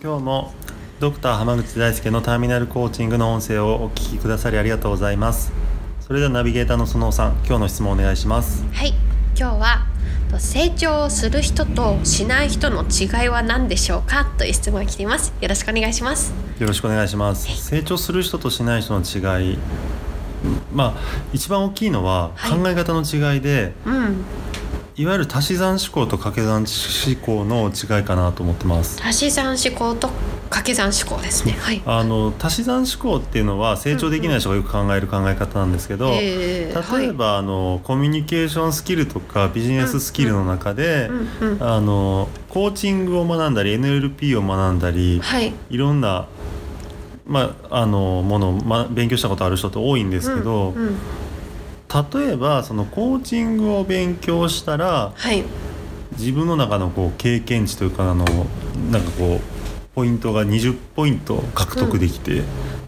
今日もドクター濱口大輔のターミナルコーチングの音声をお聞きくださりありがとうございます。それではナビゲーターの園尾さん今日の質問お願いします。はい今日は成長する人としない人の違いは何でしょうかという質問が来ています。よろしくお願いします。よろしくお願いします。成長する人としない人の違い。まあ一番大きいのは考え方の違いで、はい、うんいわゆる足し算思考と掛け算思考の違いかなと思ってます。足し算思考と掛け算思考ですね、はい、あの足し算思考っていうのは成長できない人がよく考える考え方なんですけど、うん。うんえー、例えば、はい、あのコミュニケーションスキルとかビジネススキルの中で、うんうん、あのコーチングを学んだり NLP を学んだり、はい、いろんなまあ、あのものを、ま、勉強したことある人って多いんですけど、うんうん例えばそのコーチングを勉強したら、はい、自分の中のこう経験値というかあのなんかこうポイントが20ポイント獲得できて、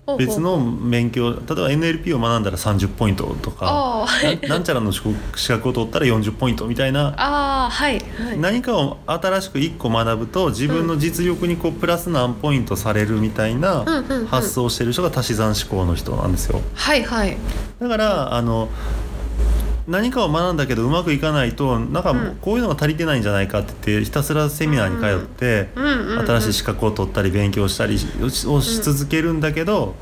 うん、別の勉強例えば NLP を学んだら30ポイントとかななんちゃらの資格を取ったら40ポイントみたいなあ、はい。はい、何かを新しく1個学ぶと自分の実力にこうプラス何ポイントされるみたいな発想をしてる人が足し算思考の人なんですよ。はい。はい、だからあの何かを学んだけどうまくいかないとなんかこういうのが足りてないんじゃないかって言ってひたすらセミナーに通って新しい資格を取ったり勉強したりをし続けるんだけど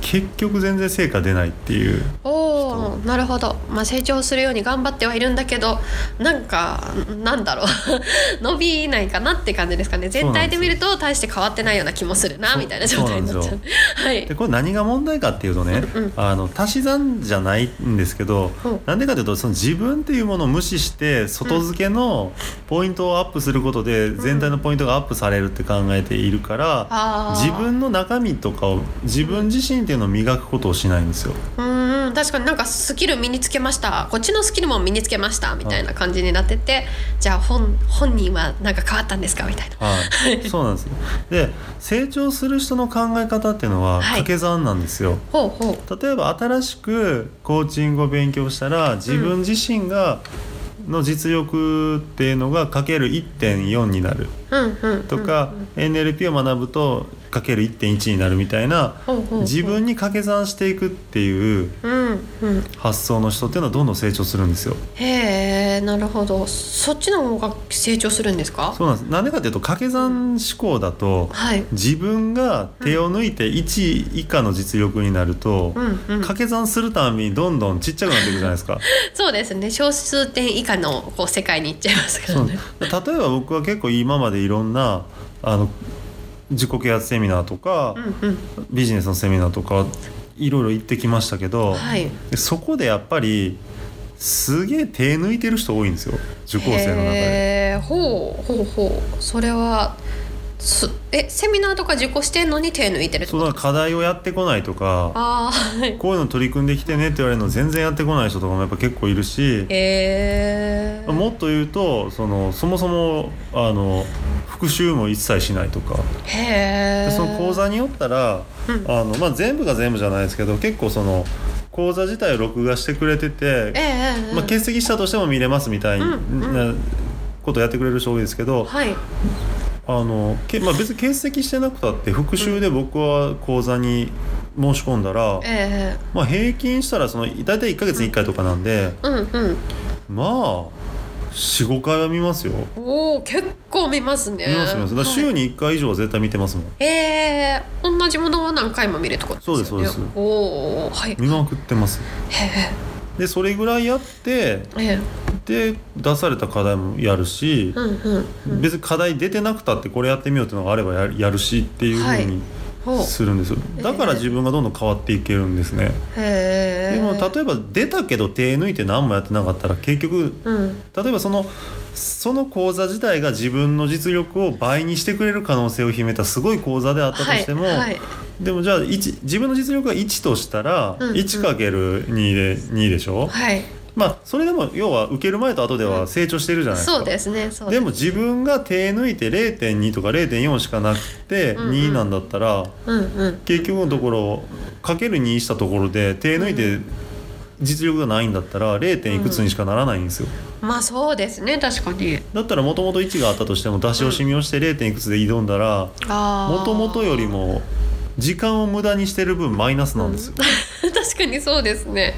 結局全然成果出ないっていう。おなるほど、まあ、成長するように頑張ってはいるんだけどなんかなんだろう。伸びないかなって感じですかね。全体で見ると大して変わってないような気もするなみたいな状態になっちゃう。はい、でこれ何が問題かっていうとね、うんうん、あの足し算じゃないんですけど、なんでかというとその自分っていうものを無視して外付けのポイントをアップすることで全体のポイントがアップされるって考えているから、自分の中身とかを自分自身っていうのを磨くことをしないんですよ。うん確かになんかスキル身につけました。こっちのスキルも身につけました。みたいな感じになってて、じゃあ本本人は何か変わったんですか？みたいな。はい、そうなんですで成長する人の考え方っていうのは掛け算なんですよ。はい、ほうほう。例えば新しくコーチングを勉強したら自分自身がの実力っていうのがかける1.4になる。とか NLP を学ぶとかける1.1になるみたいな自分に掛け算していくっていう発想の人っていうのはどんどん成長するんですよ。へえなるほど。そっちの方が成長するんですか？そうなんです。なんでかというと掛け算思考だと、はい、自分が手を抜いて1以下の実力になると、うんうん、掛け算するたびにどんどんちっちゃくなっていくじゃないですか。そうですね。小数点以下のこう世界に行っちゃいますからね。例えば僕は結構今までいろんなあの自己啓発セミナーとか、うんうん、ビジネスのセミナーとかいろいろ行ってきましたけど、はい、そこでやっぱりすげえ手抜いてる人多いんですよ受講生の中で。ほうほうほう。それはすえセミナーとか受講してんのに手抜いてるそうだ課題をやってこないとかあ、はい、こういうの取り組んできてねって言われるの全然やってこない人とかもやっぱ結構いるし、えー、もっと言うとそのそもそもあの復習も一切しないとか。へでその講座によったら、うん、あのまあ、全部が全部じゃないですけど結構その講座自体を録画してくれてて、えー、まあ、欠席したとしても見れますみたいなことやってくれる人多いですけど、はい、あのけ、まあ、別に欠席してなくたって復習で僕は講座に申し込んだら、うんえー、まあ、平均したらその大体1か月に1回とかなんで、うんうん、まあ45回は見ますよ。おお結構見ますね。見ます見ます。だ週に1回以上は絶対見てますもん。ええー、同じものは何回も見るとか、ね、そうですそうです。おおはい。見まくってます。へえ。でそれぐらいやって、えで出された課題もやるし、うんうんうん、別に課題出てなくたってこれやってみようっていうのがあればややるしっていうふうにするんですよ。だから自分がどんどん変わっていけるんですね。でも例えば出たけど手抜いて何もやってなかったら結局、うん、例えばそのその講座自体が自分の実力を倍にしてくれる可能性を秘めたすごい講座であったとしても、はいはい、でもじゃあ自分の実力が1としたら、うんうん、1×2 で2でしょ、はい、まあそれでも要は受ける前と後では成長してるじゃないですか、そうですねでも自分が手抜いて0.2とか0.4しかなくて2なんだったら、うんうん、結局のところかける2したところで手抜いて実力がないんだったら 0. いくつにしかならないんですよ、うん、まあそうですね確かに。だったらもともと1があったとしても出し惜しみをして 0. いくつで挑んだらもともとよりも時間を無駄にしてる分マイナスなんですよ、うん、確かにそうですね。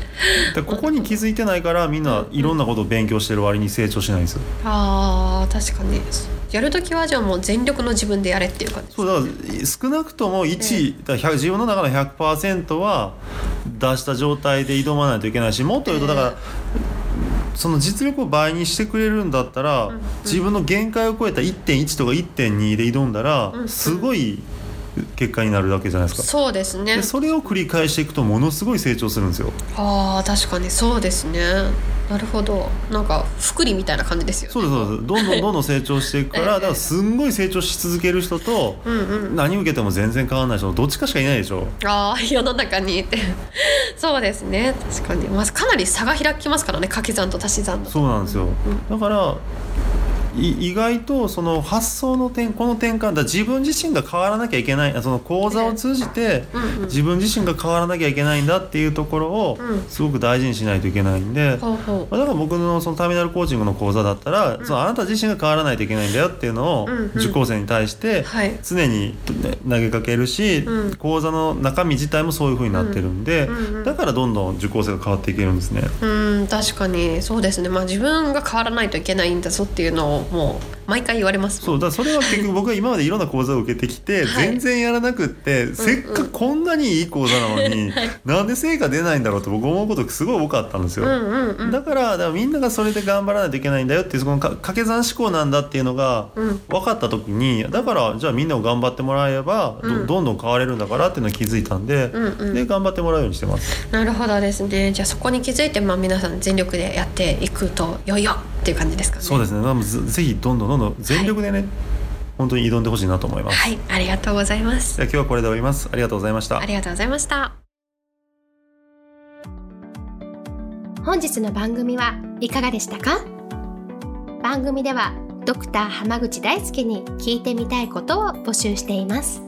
でここに気づいてないからみんないろんなことを勉強してる割に成長しないんですよ、あ確かに。やる時はじゃあもう全力の自分でやれっていう感じ。そうだから少なくとも1、えー、自分の中の100%は出した状態で挑まないといけないしもっと言うとだから、えーその実力を倍にしてくれるんだったら、うん。うん、自分の限界を超えた1.1とか1.2で挑んだら、うん。うん、すごい結果になるわけじゃないですか。そうですね。それを繰り返していくとものすごい成長するんですよ。あ確かにそうですね。なるほど。なんか福利みたいな感じですよね。そうですそうです。どんどん どんどん成長していくから、だからすんごい成長し続ける人と、うんうん、何受けても全然変わらない人どっちかしかいないでしょ。ああ世の中に。っ てそうですね。確かに、まあ、かなり差が開きますからね。掛け算と足し算そうなんですよ、うん、だから意外とその発想の転この転換だ自分自身が変わらなきゃいけないその講座を通じて自分自身が変わらなきゃいけないんだっていうところをすごく大事にしないといけないんで、だから僕のそのターミナルコーチングの講座だったら、そのあなた自身が変わらないといけないんだよっていうのを受講生に対して常に投げかけるし、講座の中身自体もそういうふうになってるんで、だからどんどん受講生が変わっていけるんですね。うん確かに。そうですね、まあ、自分が変わらないといけないんだぞっていうのをもう毎回言われます。そうだそれは結局僕は今までいろんな講座を受けてきて、はい、全然やらなくって、せっかくこんなにいい講座なのに、はい、なんで成果出ないんだろうと僕思うことすごい多かったんですよ、うんうんうん、だからだからみんながそれで頑張らないといけないんだよっていうその掛け算思考なんだっていうのが分かった時に、だからじゃあみんなを頑張ってもらえばど,、ん、どんどん変われるんだからっていうのを気づいたんで、うんうん、で頑張ってもらうようにしてます。なるほどですね。じゃあそこに気づいて、まあ、皆さん全力でやっていくとよいよっていう感じですかね。そうですね、まあ、ぜひどんどんどんどん全力でね、はい、本当に挑んでほしいなと思います。はい。ありがとうございます。今日はこれで終わります。ありがとうございました。ありがとうございました。本日の番組はいかがでしたか？番組ではドクター濱口大輔に聞いてみたいことを募集しています。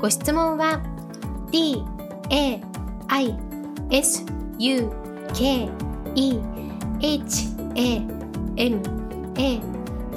ご質問は d a i s u k e h a m a